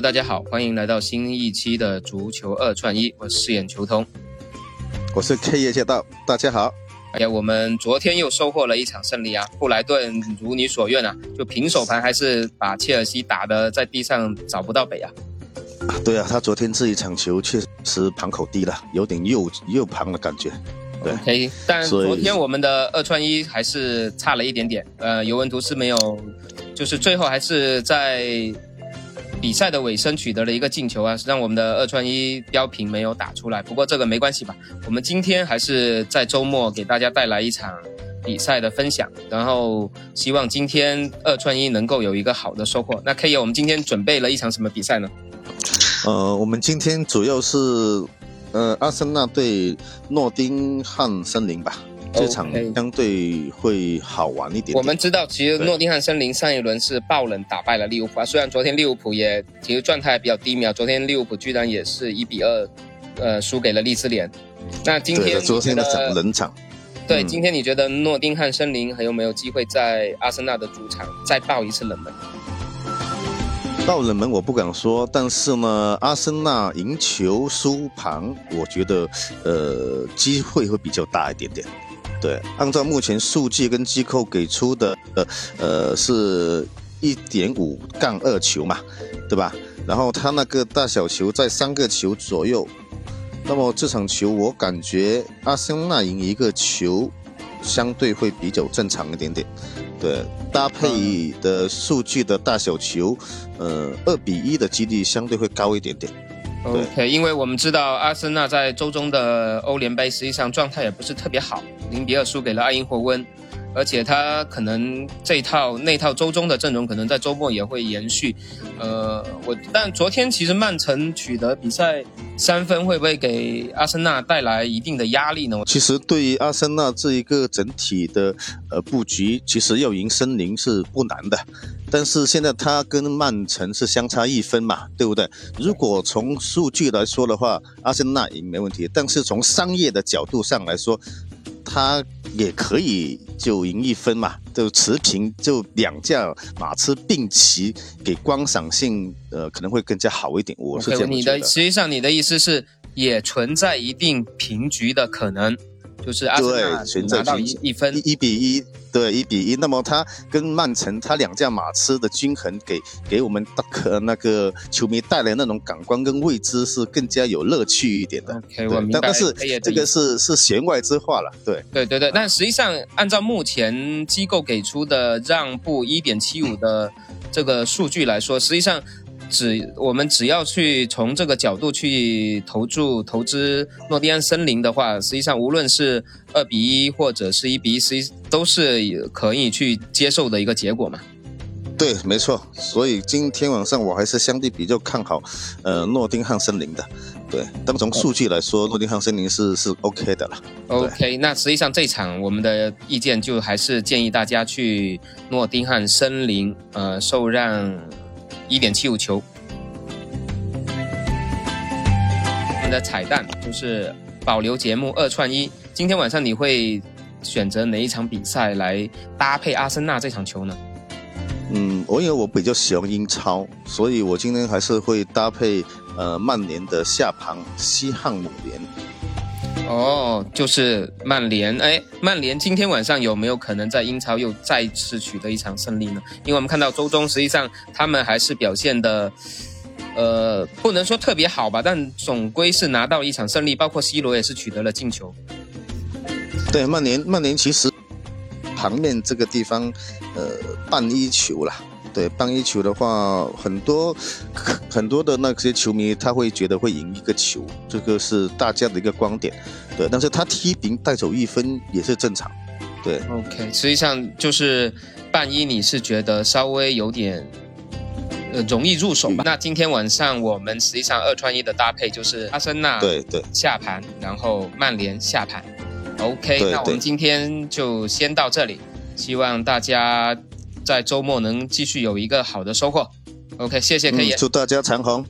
Hello，大家好，欢迎来到新一期的足球二串一，我饰演球童，我是 K 叶驾到，大家好。哎呀，我们昨天又收获了一场胜利啊！布莱顿如你所愿啊，就平手盘，还是把切尔西打的在地上找不到北啊。对啊，他昨天这一场球确实盘口低了，有点右右盘的感觉。对，OK，但昨天我们的二串一还是差了一点点。呃，尤文图斯没有，就是最后还是在。比赛的尾声取得了一个进球啊，让我们的二串一标平没有打出来。不过这个没关系吧，我们今天还是在周末给大家带来一场比赛的分享，然后希望今天二串一能够有一个好的收获。那 K 爷，我们今天准备了一场什么比赛呢？呃，我们今天主要是呃阿森纳对诺丁汉森林吧。这场相对会好玩一点。我们知道，其实诺丁汉森林上一轮是爆冷打败了利物浦啊。虽然昨天利物浦也其实状态比较低迷啊，昨天利物浦居然也是一比二，呃，输给了利兹联。那今天昨天的场冷场。对，今天你觉得诺丁汉森林还有没有机会在阿森纳的主场再爆一次冷门？爆冷门我不敢说，但是呢，阿森纳赢球输盘，我觉得呃机会会比较大一点点。对，按照目前数据跟机构给出的，呃呃，是一点五杠二球嘛，对吧？然后他那个大小球在三个球左右，那么这场球我感觉阿森纳赢一个球，相对会比较正常一点点。对，搭配的数据的大小球，呃，二比一的几率相对会高一点点。OK，因为我们知道阿森纳在周中的欧联杯实际上状态也不是特别好，零比二输给了阿因霍温，而且他可能这套那套周中的阵容可能在周末也会延续。呃，我但昨天其实曼城取得比赛三分，会不会给阿森纳带来一定的压力呢？其实对于阿森纳这一个整体的呃布局，其实要赢森林是不难的。但是现在他跟曼城是相差一分嘛，对不对？如果从数据来说的话，阿森纳赢没问题。但是从商业的角度上来说，他也可以就赢一分嘛，就持平，就两架马车并齐，给观赏性呃可能会更加好一点。我是这样你的实际上你的意思是也存在一定平局的可能。就是阿森纳拿到一一分一比一，对一比一。那么他跟曼城，他两驾马车的均衡，给给我们的那个球迷带来那种感官跟未知，是更加有乐趣一点的。OK，我明白。但是这个是是弦外之话了，对对对对。但实际上，按照目前机构给出的让步一点七五的这个数据来说，实际上。只我们只要去从这个角度去投注投资诺丁汉森林的话，实际上无论是二比一或者是一比一，实际都是可以去接受的一个结果嘛。对，没错。所以今天晚上我还是相对比较看好，呃，诺丁汉森林的。对，但从数据来说，诺丁汉森林是是 OK 的了。OK，那实际上这场我们的意见就还是建议大家去诺丁汉森林，呃，受让。一点七五球。我们的彩蛋就是保留节目二串一。今天晚上你会选择哪一场比赛来搭配阿森纳这场球呢？嗯，我因为我比较喜欢英超，所以我今天还是会搭配呃曼联的下盘西汉姆联。哦，就是曼联，哎，曼联今天晚上有没有可能在英超又再次取得一场胜利呢？因为我们看到周中实际上他们还是表现的，呃，不能说特别好吧，但总归是拿到一场胜利，包括 C 罗也是取得了进球。对，曼联，曼联其实旁面这个地方，呃，半一球了。对，半一球的话，很多很多的那些球迷他会觉得会赢一个球，这个是大家的一个观点。对，但是他踢平带走一分也是正常。对，OK，实际上就是半一，你是觉得稍微有点呃容易入手吧？那今天晚上我们实际上二串一的搭配就是阿森纳对对下盘，然后曼联下盘。OK，那我们今天就先到这里，希望大家。在周末能继续有一个好的收获。OK，谢谢，可以祝大家长虹。